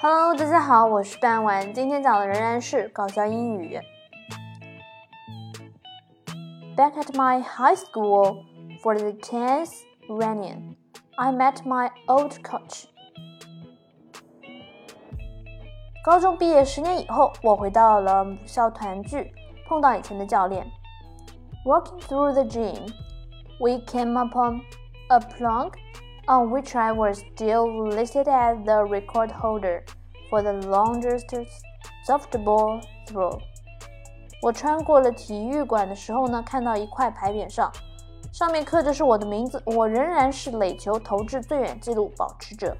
Hello，大家好，我是半晚，今天讲的仍然是搞笑英语。Back at my high school for the 10th reunion, I met my old coach. 高中毕业十年以后，我回到了母校团聚，碰到以前的教练。Walking through the gym, we came upon a plank on which I was still listed as the record holder for the longest softball throw. 我穿过了体育馆的时候呢，看到一块牌匾上，上面刻着是我的名字，我仍然是垒球投掷最远纪录保持者。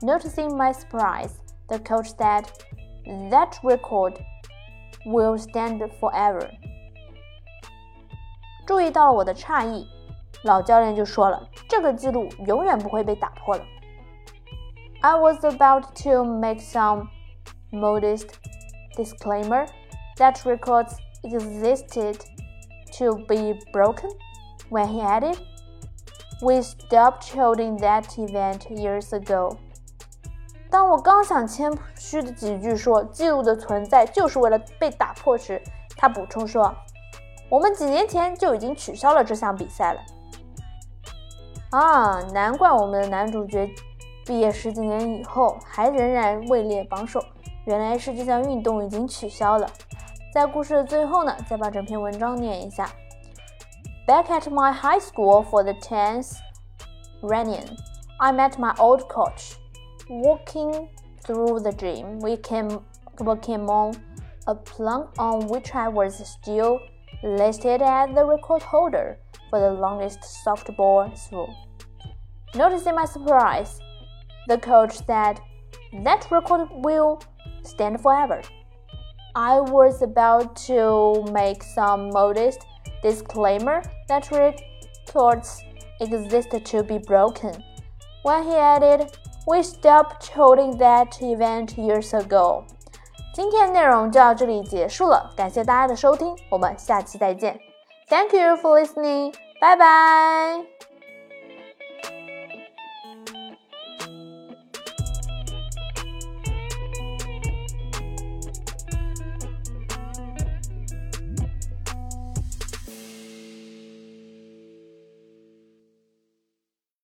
Noticing my surprise, the coach said, "That record will stand forever." 注意到了我的诧异， 老教练就说了：“这个记录永远不会被打破的。” I was about to make some modest disclaimer that records existed to be broken when he added, We stopped holding that event years ago. 当我刚想谦虚的几句说记录的存在就是为了被打破时，他补充说：“我们几年前就已经取消了这项比赛了。” 啊，难怪我们的男主角毕业十几年以后还仍然位列榜首，原来是这项运动已经取消了。在故事的最后呢，再把整篇文章念一下。Back at my high school for the tenth reunion, I met my old coach. Walking through the gym, we came we came on a plank on which I was still listed as the record holder for the longest softball throw. Noticing my surprise, the coach said, That record will stand forever. I was about to make some modest disclaimer that records exist to be broken. When he added, We stopped holding that event years ago. 今天内容就到这里结束了，感谢大家的收听，我们下期再见。 Thank you for listening. Bye bye.